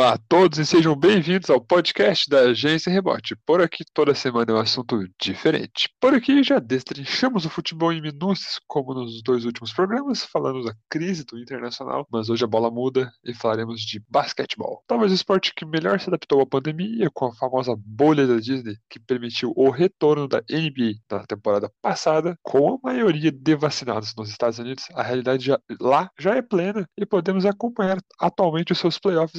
Olá a todos e sejam bem-vindos ao podcast da Agência Rebote. Por aqui toda semana é um assunto diferente. Por aqui já destrinchamos o futebol em minúcias, como nos dois últimos programas, falando da crise do internacional, mas hoje a bola muda e falaremos de basquetebol. Talvez o esporte que melhor se adaptou à pandemia, com a famosa bolha da Disney, que permitiu o retorno da NBA na temporada passada, com a maioria de vacinados nos Estados Unidos, a realidade já, lá já é plena e podemos acompanhar atualmente os seus playoffs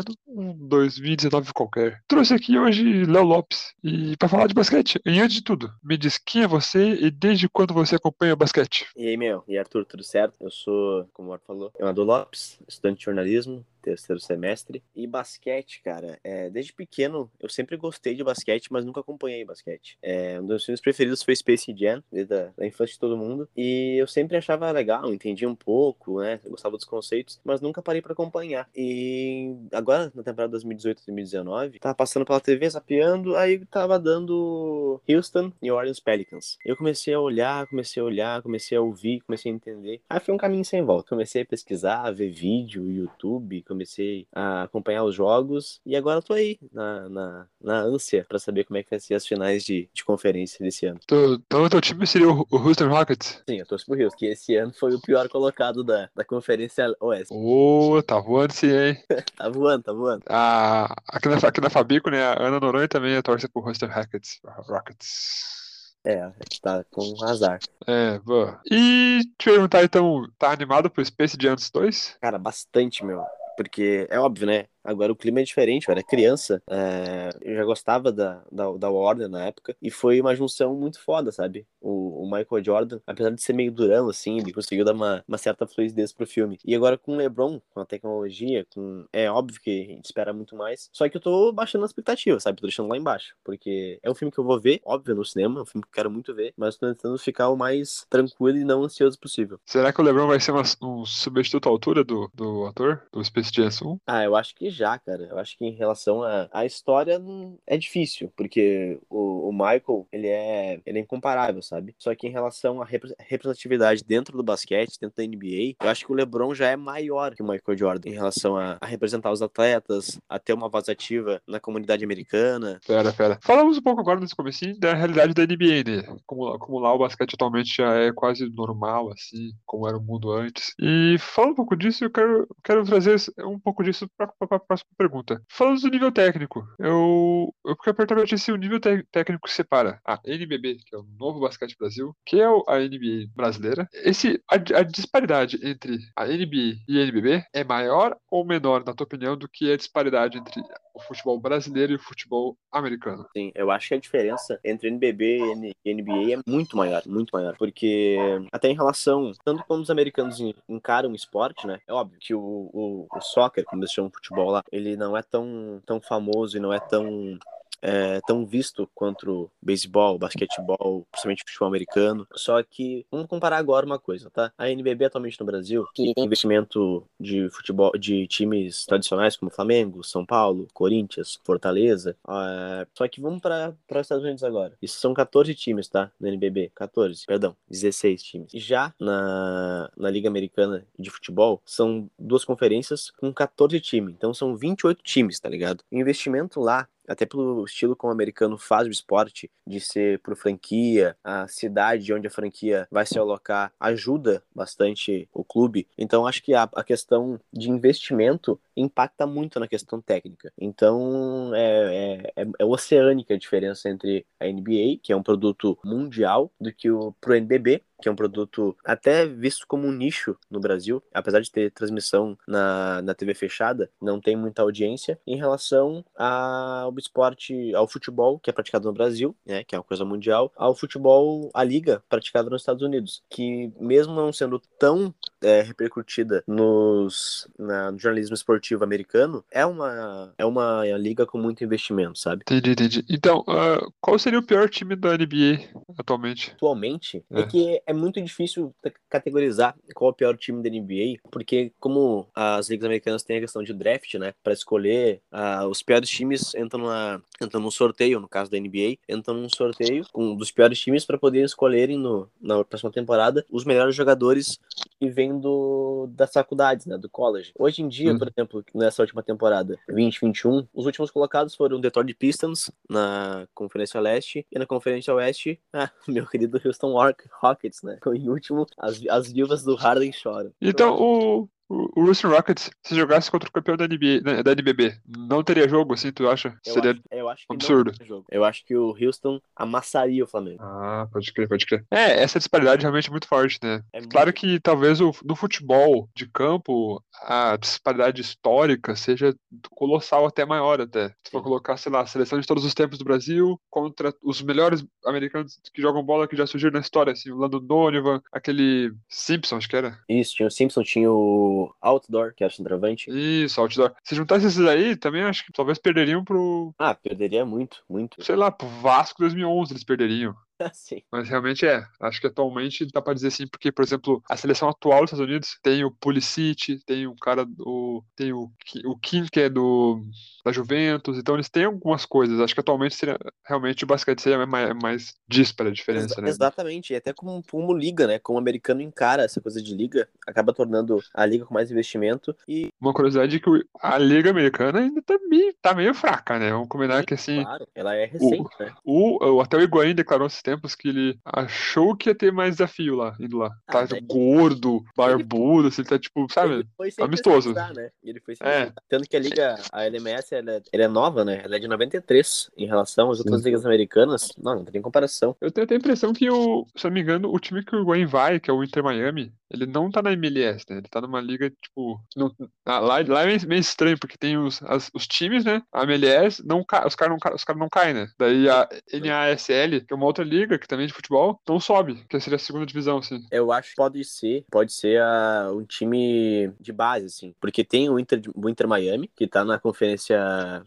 parecendo um 2019 qualquer. Trouxe aqui hoje Léo Lopes e para falar de basquete. E antes de tudo, me diz quem é você e desde quando você acompanha basquete? E aí, meu? E Arthur, tudo certo? Eu sou, como o Arthur falou, Amador Lopes, estudante de jornalismo, terceiro semestre. E basquete, cara, é, desde pequeno eu sempre gostei de basquete, mas nunca acompanhei basquete. É, um dos filmes preferidos foi Space Jam, desde a da infância de todo mundo. E eu sempre achava legal, entendia um pouco, né? Eu gostava dos conceitos, mas nunca parei para acompanhar. E agora, na temporada 2018-2019, tava passando pela TV, zapeando, aí tava dando Houston e Orleans Pelicans. Eu comecei a olhar, comecei a olhar, comecei a ouvir, comecei a entender. Aí foi um caminho sem volta. Comecei a pesquisar, ver vídeo, YouTube, comecei a acompanhar os jogos e agora tô aí, na, na, na ânsia para saber como é que vai ser as finais de, de conferência desse ano. Então, o teu time seria o, o Houston Rockets? Sim, eu torço pro Houston, que esse ano foi o pior colocado da, da conferência Oeste. Ô, oh, tá voando sim, hein? tá voando, tá voando. Ah, aqui, na, aqui na Fabico, né, a Ana Noronha também é torce pro Houston Rockets. Rockets. É, a gente tá com azar. É, boa. E te perguntar então, tá animado pro Space Giants 2? Cara, bastante, meu. Porque é óbvio, né? Agora o clima é diferente, eu era criança, é, eu já gostava da, da, da, Warner na época, e foi uma junção muito foda, sabe? O, o, Michael Jordan, apesar de ser meio durão, assim, ele conseguiu dar uma, uma certa fluidez pro filme. E agora com o LeBron, com a tecnologia, com é óbvio que a gente espera muito mais, só que eu tô baixando a expectativa, sabe? Tô deixando lá embaixo, porque é um filme que eu vou ver, óbvio, no cinema, é um filme que eu quero muito ver, mas tô tentando ficar o mais tranquilo e não ansioso possível. Será que o LeBron vai ser uma, um substituto à altura do, do ator, do Space Jam 1? Ah, eu acho que já, cara. Eu acho que em relação à a, a, história é difícil, porque o, o, Michael, ele é, ele é incomparável, sabe? Só que em relação à representatividade dentro do basquete, dentro da NBA, eu acho que o LeBron já é maior que o Michael Jordan em relação a, a representar os atletas, a ter uma voz ativa na comunidade americana. Pera, pera. Falamos um pouco agora nesse começo da realidade da NBA, né? Como, como lá o basquete atualmente já é quase normal, assim, como era o mundo antes. E falando um pouco disso, eu quero, quero trazer um pouco disso para próxima pergunta. Falando do nível técnico, eu, eu quero perguntar se o nível técnico separa a NBB, que é o Novo Basquete Brasil, que é a NBA brasileira. Esse, a, a disparidade entre a NBA e a NBB é maior ou menor, na tua opinião, do que a disparidade entre o futebol brasileiro e o futebol americano? Sim, eu acho que a diferença entre NBB e NBA é muito maior, muito maior, porque até em relação, tanto como os americanos encaram o esporte, né, é óbvio que o, o, o soccer, como eles chamam futebol lá, ele não é tão, tão famoso e não é tão é, tão visto quanto beisebol, basquetebol, principalmente futebol americano. Só que vamos comparar agora uma coisa, tá? A NBB atualmente no Brasil, que tem investimento de futebol de times tradicionais como Flamengo, São Paulo, Corinthians, Fortaleza. É, só que vamos para os Estados Unidos agora. Isso são 14 times, tá? Na NBB, 14, perdão, 16 times. Já na, na Liga Americana de Futebol, são duas conferências com 14 times. Então são 28 times, tá ligado? O investimento lá até pelo estilo como o americano faz o esporte, de ser por franquia, a cidade onde a franquia vai se alocar ajuda bastante o clube. Então acho que a, a questão de investimento impacta muito na questão técnica. Então é, é, é, é oceânica a diferença entre a NBA, que é um produto mundial, do que o pro NBB, que é um produto até visto como um nicho no Brasil, apesar de ter transmissão na, na TV fechada, não tem muita audiência em relação ao esporte, ao futebol que é praticado no Brasil, né, que é uma coisa mundial, ao futebol, a liga praticada nos Estados Unidos, que mesmo não sendo tão é, repercutida nos, na, no jornalismo esportivo americano, é uma, é uma liga com muito investimento, sabe? Entendi, entendi. Então, uh, qual seria o pior time da NBA atualmente? Atualmente? É, é que é muito difícil categorizar qual é o pior time da NBA, porque como as ligas americanas têm a questão de draft, né, para escolher uh, os piores times entram, na, entram num sorteio, no caso da NBA, entram num sorteio com um dos piores times para poder escolherem no, na próxima temporada os melhores jogadores que vem do, das faculdades, né, do college. Hoje em dia, Sim. por exemplo, nessa última temporada, 2021, os últimos colocados foram o Detroit Pistons na Conferência Leste e na Conferência Oeste, ah, meu querido Houston Rock- Rockets, né? Em último, as, as viúvas do Harden choram. Então, o, o, o Houston Rockets, se jogasse contra o campeão da, NBA, né, da NBB, não teria jogo, assim, tu acha? Eu Seria... acho, eu acho que absurdo. Eu acho que o Houston amassaria o Flamengo. Ah, pode crer, pode crer. É, essa disparidade realmente é muito forte, né? É muito- Claro que talvez o, no futebol de campo a disparidade histórica seja colossal até maior até. Se for Sim. colocar, sei lá, a seleção de todos os tempos do Brasil contra os melhores americanos que jogam bola que já surgiram na história, assim, o Lando Donovan, aquele Simpson, acho que era. Isso, tinha o Simpson, tinha o Outdoor, que é o centroavante. Isso, outdoor. Se juntasse esses aí, também acho que talvez perderiam pro, Ah, perderia muito, muito. sei lá, pro Vasco 2011 eles perderiam. Sim. Mas realmente é. Acho que atualmente dá pra dizer sim, porque, por exemplo, a seleção atual dos Estados Unidos tem o Pulisic, tem um cara, o, tem o, o Kim, que é do da Juventus, então eles têm algumas coisas. Acho que atualmente seria realmente o basquete seria mais, mais díspara a diferença, Exa- né? Exatamente, e até como, como liga, né? Como o americano encara essa coisa de liga, acaba tornando a liga com mais investimento e, Uma curiosidade é que o- a Liga Americana ainda tá meio, tá meio fraca, né? Vamos combinar que assim. claro, ela é recente, né? O, o- até o Higuaín declarou esses tempos que ele achou que ia ter mais desafio lá, indo lá. Ah, Tá daí- gordo, barbudo, assim, tá tipo, sabe? Ele foi sem amistoso. né? Ele foi sem É. Tanto que a liga, a LMS, ela é, ela é nova, né? Ela é de 93 em relação às outras Sim. ligas americanas. Não, não tem nem comparação. Eu tenho até a impressão que, o, se não me engano, o time que o Higuaín vai, que é o Inter Miami, ele não tá na MLS, né? Ele tá numa liga, tipo. Não, ah, lá, lá é meio, estranho, porque tem os, as- os times, né? A MLS, não, os caras não, os cara não caem, né? Daí a NASL, que é uma outra liga, que também é de futebol, não sobe, que seria a segunda divisão, assim. Eu acho que pode ser, pode ser a- um time de base, assim. Porque tem o Inter, o Inter Miami, que tá na conferência,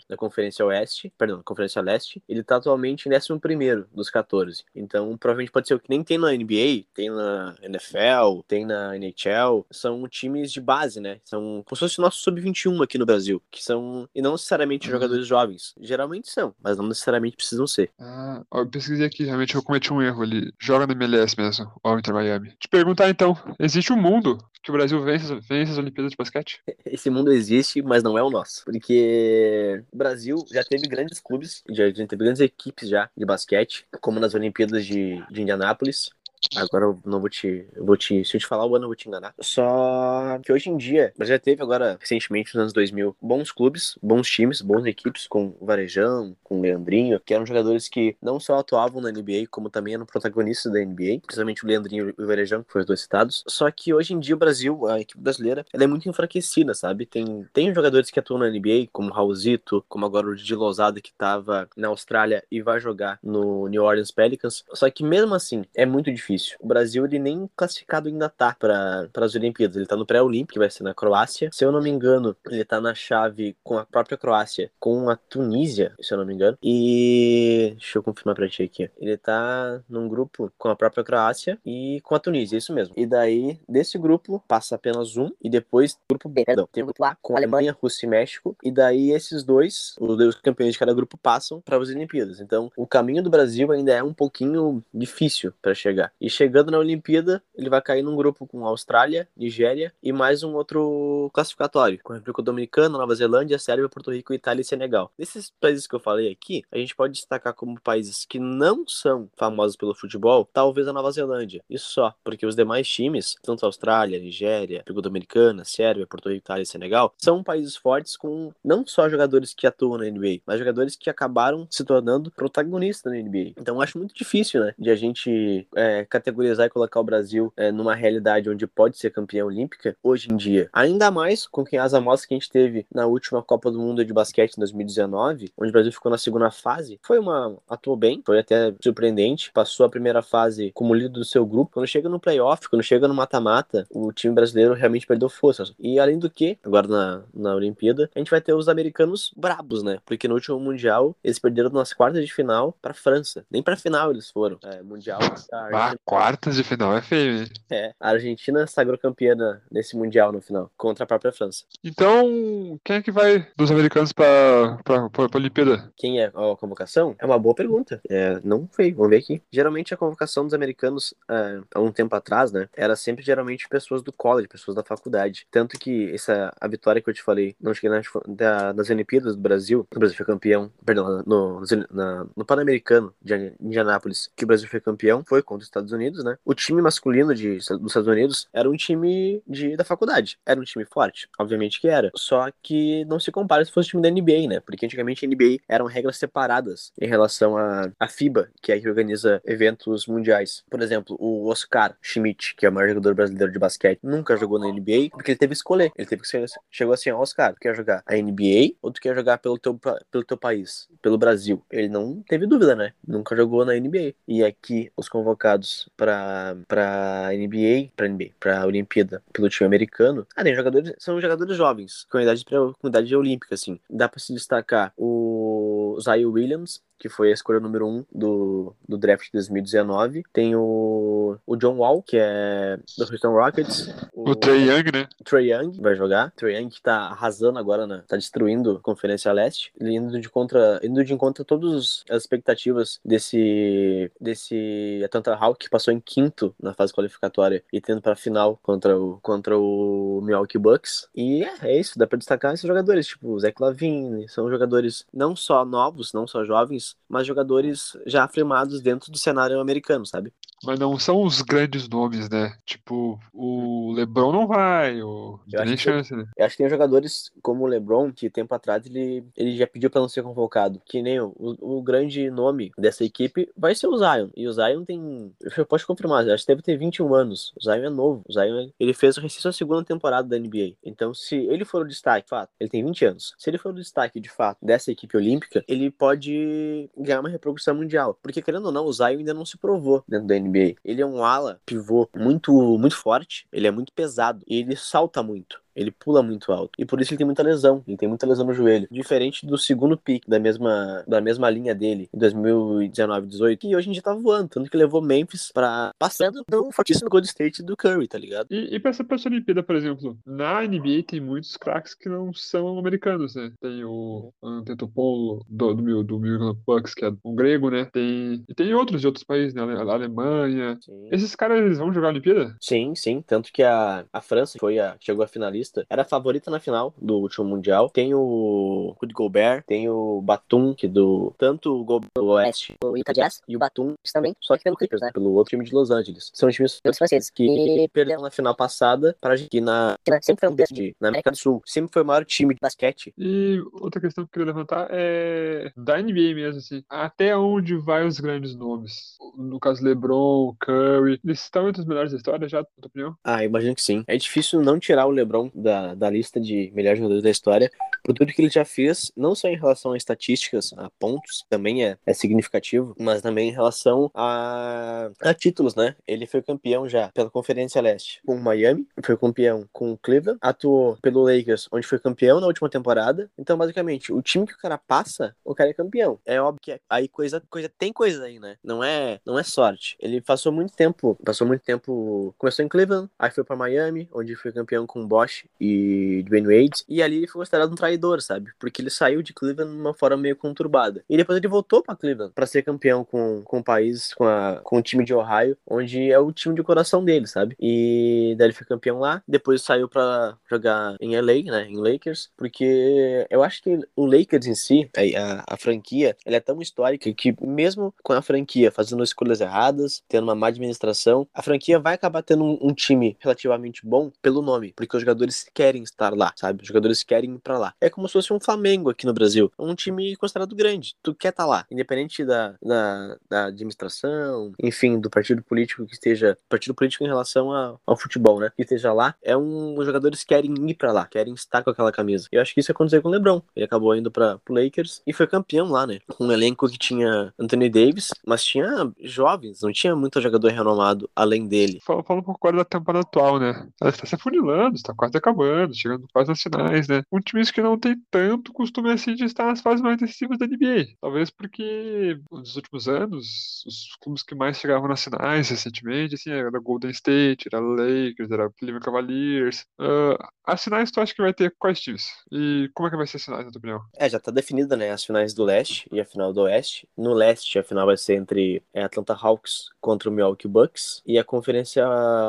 na conferência Oeste, perdão, na conferência Leste. Ele tá atualmente em 11 dos 14. Então, provavelmente pode ser o que nem tem na NBA, tem na NFL, tem na NHL. São times de base, né? São como se fosse o nosso Sub-21 aqui no Brasil. Que são, e não necessariamente Uhum. jogadores jovens. Geralmente são, mas não necessariamente precisam ser. Ah, eu pesquisei aqui, realmente eu cometi um erro. Ele joga na MLS mesmo, o Inter Miami. Te perguntar então, existe um mundo que o Brasil vence, vence as Olimpíadas de basquete? Esse mundo existe, mas não é o nosso. Porque o Brasil já teve grandes clubes, já, já teve grandes equipes já de basquete, como nas Olimpíadas de, de Indianápolis. Agora eu não vou te, eu vou te. Se eu te falar o ano, eu vou te enganar. Só que hoje em dia, mas já teve agora, recentemente, nos anos 2000, bons clubes, bons times, boas equipes, com o Varejão, com o Leandrinho, que eram jogadores que não só atuavam na NBA, como também eram protagonistas da NBA, principalmente o Leandrinho e o Varejão, que foram os dois citados. Só que hoje em dia o Brasil, a equipe brasileira, ela é muito enfraquecida, sabe? Tem, tem jogadores que atuam na NBA, como o Raulzito, como agora o Didi Lousada, que tava na Austrália e vai jogar no New Orleans Pelicans. Só que mesmo assim, é muito difícil. O Brasil, ele nem classificado ainda tá para as Olimpíadas. Ele tá no pré-olímpico, que vai ser na Croácia. Se eu não me engano, ele tá na chave com a própria Croácia, com a Tunísia, se eu não me engano. E deixa eu confirmar pra ti aqui. Ele tá num grupo com a própria Croácia e com a Tunísia, isso mesmo. E daí, desse grupo, passa apenas um. E depois, grupo B, perdão, tem o grupo A com a Alemanha, Rússia e México. E daí, esses dois, os dois campeões de cada grupo, passam para as Olimpíadas. Então, o caminho do Brasil ainda é um pouquinho difícil para chegar. E chegando na Olimpíada, ele vai cair num grupo com Austrália, Nigéria e mais um outro classificatório, com República Dominicana, Nova Zelândia, Sérvia, Porto Rico, Itália e Senegal. Desses países que eu falei aqui, a gente pode destacar como países que não são famosos pelo futebol, talvez a Nova Zelândia. Isso só, porque os demais times, tanto Austrália, Nigéria, República Dominicana, Sérvia, Porto Rico, Itália e Senegal, são países fortes com não só jogadores que atuam na NBA, mas jogadores que acabaram se tornando protagonistas na NBA. Então eu acho muito difícil, né, de a gente é, categorizar e colocar o Brasil é, numa realidade onde pode ser campeã olímpica hoje em dia. Ainda mais com quem as amostras que a gente teve na última Copa do Mundo de basquete em 2019, onde o Brasil ficou na segunda fase. Foi uma. atuou bem, foi até surpreendente. Passou a primeira fase como líder do seu grupo. Quando chega no playoff, quando chega no mata-mata, o time brasileiro realmente perdeu forças. E além do que, agora na, na Olimpíada, a gente vai ter os americanos brabos, né? Porque no último Mundial eles perderam nas quartas de final pra França. Nem pra final eles foram. É, mundial. a Ah, quartas de final é feio, hein? é, a Argentina sagrou campeã na- nesse Mundial no final, contra a própria França. Então, quem é que vai dos americanos pra, pra, pra, pra Olimpíada? Quem é a convocação? É uma boa pergunta. É, não sei, vamos ver aqui. Geralmente a convocação dos americanos, ah, há um tempo atrás, né, era sempre geralmente pessoas do college, pessoas da faculdade. Tanto que essa, a vitória que eu te falei, não cheguei nas, da, das Olimpíadas do Brasil, o Brasil foi campeão, perdão, no, na- no Pan-Americano de Indianápolis, que o Brasil foi campeão, foi contra os Estados Unidos, né? O time masculino de, dos Estados Unidos era um time de, da faculdade. Era um time forte, obviamente que era. Só que não se compara se fosse o time da NBA, né? Porque antigamente a NBA eram regras separadas em relação à à FIBA, que é a que organiza eventos mundiais. Por exemplo, o Oscar Schmidt, que é o maior jogador brasileiro de basquete, nunca jogou na NBA porque ele teve que escolher. Ele teve que escolher. Chegou assim, ó, Oscar, tu quer jogar a NBA ou tu quer jogar pelo teu, pelo teu país, pelo Brasil? Ele não teve dúvida, né? Nunca jogou na NBA. E aqui, os convocados para para NBA, para NBA, para Olimpíada, pelo time americano, ah, tem jogadores, são jogadores jovens, com idade, pra- com idade olímpica, assim. Dá para se destacar o Zion Williams, que foi a escolha número um do, do draft de 2019. Tem o, o John Wall, que é do Houston Rockets. O Trey Young, né? Trey Young vai jogar. Trey Young que tá arrasando agora, né? Tá destruindo a Conferência Leste. Ele indo de contra, indo de encontro a todas as expectativas desse desse Atlanta Hawk que passou em quinto na fase qualificatória e tendo para final contra o contra o Milwaukee Bucks. E é, é isso, dá para destacar esses jogadores, tipo o Zach Lavine, são jogadores não só novos, não só jovens, mas jogadores já afirmados dentro do cenário americano, sabe? Mas não são os grandes nomes, né? Tipo, o LeBron não vai, o... Eu Não tem que- chance, né? Eu acho que tem jogadores como o LeBron, que tempo atrás ele, ele já pediu pra não ser convocado. Que nem o, o, o grande nome dessa equipe vai ser o Zion. E o Zion tem. Eu posso confirmar, acho que deve ter 21 anos. O Zion é novo. O Zion ele fez recém sua segunda temporada da NBA. Então, se ele for o destaque, de fato, ele tem 20 anos. Se ele for o destaque de fato dessa equipe olímpica, ele pode ganhar uma repercussão mundial. Porque, querendo ou não, o Zion ainda não se provou dentro da NBA. Ele é um ala pivô muito, muito forte, ele é muito pesado e ele salta muito. Ele pula muito alto. E por isso ele tem muita lesão. Ele tem muita lesão no joelho. Diferente do segundo pick da mesma, da mesma linha dele, em 2019, 18, que hoje em dia tá voando. Tanto que levou Memphis pra. passando do fortíssimo Golden State do Curry, tá ligado? E, e pra essa, Olimpíada, por exemplo, na NBA tem muitos craques que não são americanos, né? Tem o Antetokounmpo do, do, Mil- do Bucks, que é um grego, né? Tem, e tem outros de outros países, né? A Alemanha. Sim. Esses caras, eles vão jogar a Olimpíada? Sim, sim. Tanto que a, a França foi a, chegou a finalista, era a favorita na final do último Mundial. Tem o Rudy Gobert, tem o Batum, que do. Tanto o Gobert do Oeste, o Utah Jazz, e o Batum também, só que pelo Clippers, né? Pelo outro time de Los Angeles. São os times franceses que perderam na final passada para que na. Sempre foi um berço de, na América do Sul. Sempre foi o maior time de basquete. E outra questão que eu queria levantar é da NBA mesmo, assim. Até onde vai os grandes nomes? No caso, LeBron, Curry. Eles estão entre os melhores da história já, na tua opinião? Ah, imagino que sim. É difícil não tirar o LeBron da, da lista de melhores jogadores da história, por tudo que ele já fez, não só em relação a estatísticas, a pontos, também é, é significativo, mas também em relação a, a títulos, né? Ele foi campeão já pela Conferência Leste com o Miami, foi campeão com o Cleveland, atuou pelo Lakers, onde foi campeão na última temporada. Então, basicamente, o time que o cara passa, o cara é campeão. É óbvio que aí coisa, coisa tem coisa aí, né? Não é, não é sorte. Ele passou muito tempo, passou muito tempo, começou em Cleveland, aí foi para Miami, onde foi campeão com Bosch e Dwayne Wade, e ali ele foi considerado um traidor, sabe? Porque ele saiu de Cleveland de uma forma meio conturbada. E depois ele voltou para Cleveland para ser campeão com, com o país, com, a, com o time de Ohio, onde é o time de coração dele, sabe? E daí ele foi campeão lá, depois saiu para jogar em LA, né? Em Lakers, porque eu acho que o Lakers em si, a, a, franquia, ela é tão histórica que mesmo com a franquia fazendo escolhas erradas, tendo uma má administração, a franquia vai acabar tendo um, um time relativamente bom pelo nome, porque os jogadores querem estar lá, sabe? Os jogadores querem ir pra lá. É como se fosse um Flamengo aqui no Brasil, um time considerado grande. Tu quer estar lá, independente da, da, da administração, enfim, do partido político que esteja, partido político em relação a, ao futebol, né? Que esteja lá, é um, os jogadores querem ir pra lá, querem estar com aquela camisa. Eu acho que isso aconteceu com o LeBron. Ele acabou indo para pro Lakers e foi campeão lá, né? Um elenco que tinha Anthony Davis, mas tinha jovens, não tinha muito jogador renomado além dele. Fala, fala um pouco agora da temporada atual, né? Ela está se afunilando, está quase acabando, chegando quase nas finais, né? Um time que não tem tanto costume assim de estar nas fases mais decisivas da NBA. Talvez porque nos últimos anos, os clubes que mais chegavam nas finais recentemente, assim, era Golden State, era Lakers, era Cleveland Cavaliers. Uh, as finais tu acha que vai ter quais times? E como é que vai ser as finais, na tua opinião? É, já tá definida, né, as finais do leste e a final do oeste. No leste, a final vai ser entre Atlanta Hawks contra o Milwaukee Bucks e a conferência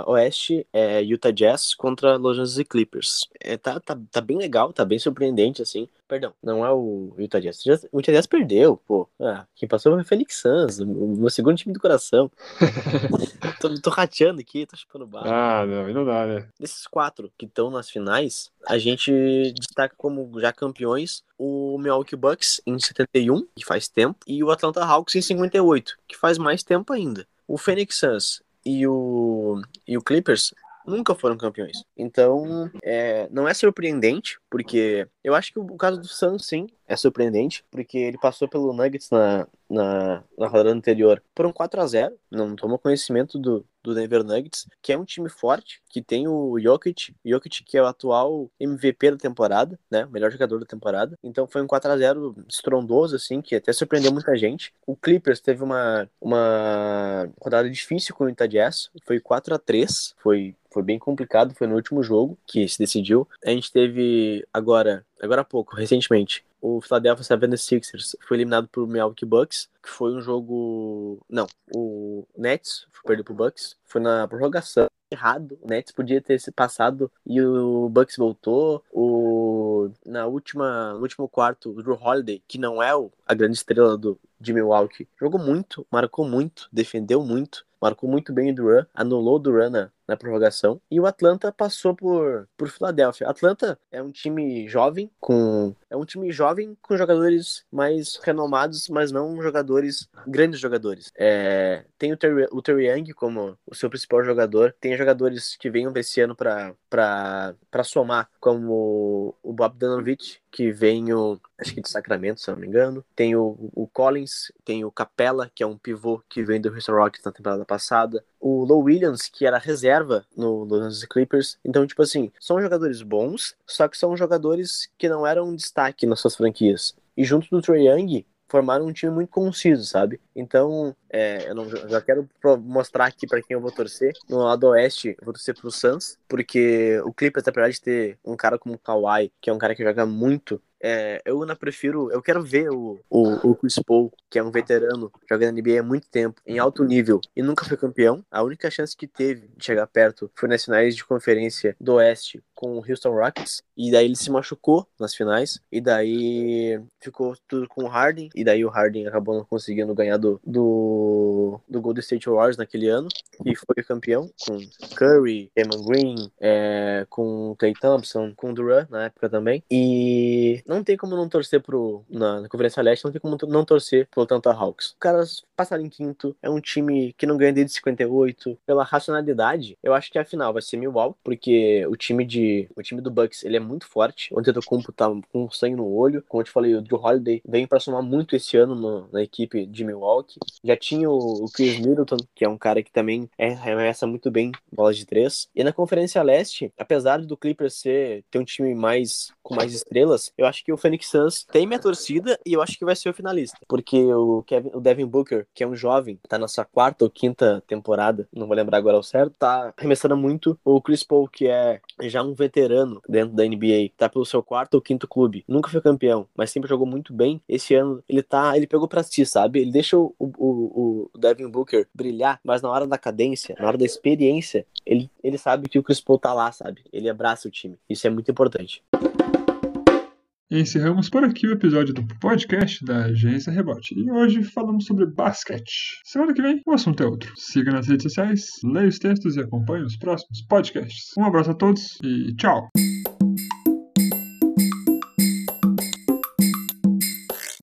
oeste é Utah Jazz contra Los Angeles Clippers. É, tá, tá, tá bem legal, tá bem surpreendente, assim. Perdão, não é o Utah Jazz. O Utah Jazz perdeu, pô. Ah, quem passou foi o Phoenix Suns, o meu segundo time do coração. tô, tô rateando aqui, tô chupando barro. Ah, não, não dá, né? Desses quatro que estão nas finais, a gente destaca como já campeões o Milwaukee Bucks em 71, que faz tempo, e o Atlanta Hawks em 58, que faz mais tempo ainda. O Phoenix Suns e o, e o Clippers nunca foram campeões. Então, é, não é surpreendente, porque eu acho que o caso do Suns, sim, é surpreendente, porque ele passou pelo Nuggets na, na, na rodada anterior por um 4 a 0 não tomou conhecimento do, do Denver Nuggets, que é um time forte, que tem o Jokic, Jokic que é o atual MVP da temporada, né, o melhor jogador da temporada. Então foi um 4 a 0 estrondoso assim, que até surpreendeu muita gente. O Clippers teve uma uma rodada difícil com o Utah Jazz, foi 4 a 3, foi foi bem complicado, foi no último jogo que se decidiu. A gente teve agora, agora há pouco, recentemente, o Philadelphia 76ers foi eliminado por Milwaukee Bucks, que foi um jogo, não, o Nets perdeu pro Bucks, foi na prorrogação errado. O Nets podia ter se passado e o Bucks voltou. O na última, no último quarto, o Drew Holiday, que não é o, a grande estrela do de Milwaukee, jogou muito, marcou muito, defendeu muito marcou muito bem o Duran, anulou o Duran na, na prorrogação. E o Atlanta passou por, por Filadélfia. Atlanta é um time jovem, com é um time jovem com jogadores mais renomados, mas não jogadores, grandes jogadores. É, tem o Terry, o Terry Young como o seu principal jogador. Tem jogadores que venham desse ano para somar, como o Bob Danovich, que vem acho que de Sacramento, se não me engano. Tem o, o Collins, tem o Capella, que é um pivô que vem do Houston Rockets na temporada passada. O Low Williams, que era reserva no Los Clippers. Então, tipo assim, são jogadores bons, só que são jogadores que não eram destaque nas suas franquias. E junto do Trae Young, formaram um time muito conciso, sabe? Então, é, eu não, já quero mostrar aqui para quem eu vou torcer. No lado oeste, eu vou torcer pro Suns, porque o Clippers, apesar de ter um cara como o Kawhi, que é um cara que joga muito, é, eu ainda prefiro, eu quero ver o, o, o Chris Paul, que é um veterano, jogando NBA há muito tempo, em alto nível, e nunca foi campeão. A única chance que teve de chegar perto foi nas finais de conferência do Oeste com o Houston Rockets, e daí ele se machucou nas finais, e daí ficou tudo com o Harden, e daí o Harden acabou não conseguindo ganhar do, do, do Golden State Warriors naquele ano, e foi campeão com Curry, Eamon Green, é, com Clay Thompson, com Durant na época também, e não tem como não torcer pro. Na, na Conferência Leste, não tem como não torcer pro Atlanta Hawks. Os caras passaram em quinto, é um time que não ganha desde 58. Pela racionalidade, eu acho que a final vai ser Milwaukee, porque o time de. O time do Bucks ele é muito forte. O Antetokounmpo tá com sangue no olho. Como eu te falei, o Drew Holiday vem pra somar muito esse ano no, na equipe de Milwaukee. Já tinha o, o Chris Middleton, que é um cara que também é, arremessa muito bem bolas de três. E na Conferência Leste, apesar do Clippers ser, ter um time mais com mais estrelas, eu acho que o Phoenix Suns tem minha torcida e eu acho que vai ser o finalista. Porque o, Kevin, o Devin Booker, que é um jovem, tá na sua quarta ou quinta temporada, não vou lembrar agora ao certo, tá arremessando muito. O Chris Paul, que é já um veterano dentro da NBA, tá pelo seu quarto ou quinto clube. Nunca foi campeão, mas sempre jogou muito bem. Esse ano ele tá, ele pegou pra si, sabe? Ele deixa o, o, o Devin Booker brilhar, mas na hora da cadência, na hora da experiência, ele, ele sabe que o Chris Paul tá lá, sabe? Ele abraça o time. Isso é muito importante. Encerramos por aqui o episódio do podcast da Agência Rebote. E hoje falamos sobre basquete. Semana que vem o assunto é outro. Siga nas redes sociais, leia os textos e acompanhe os próximos podcasts. Um abraço a todos e tchau!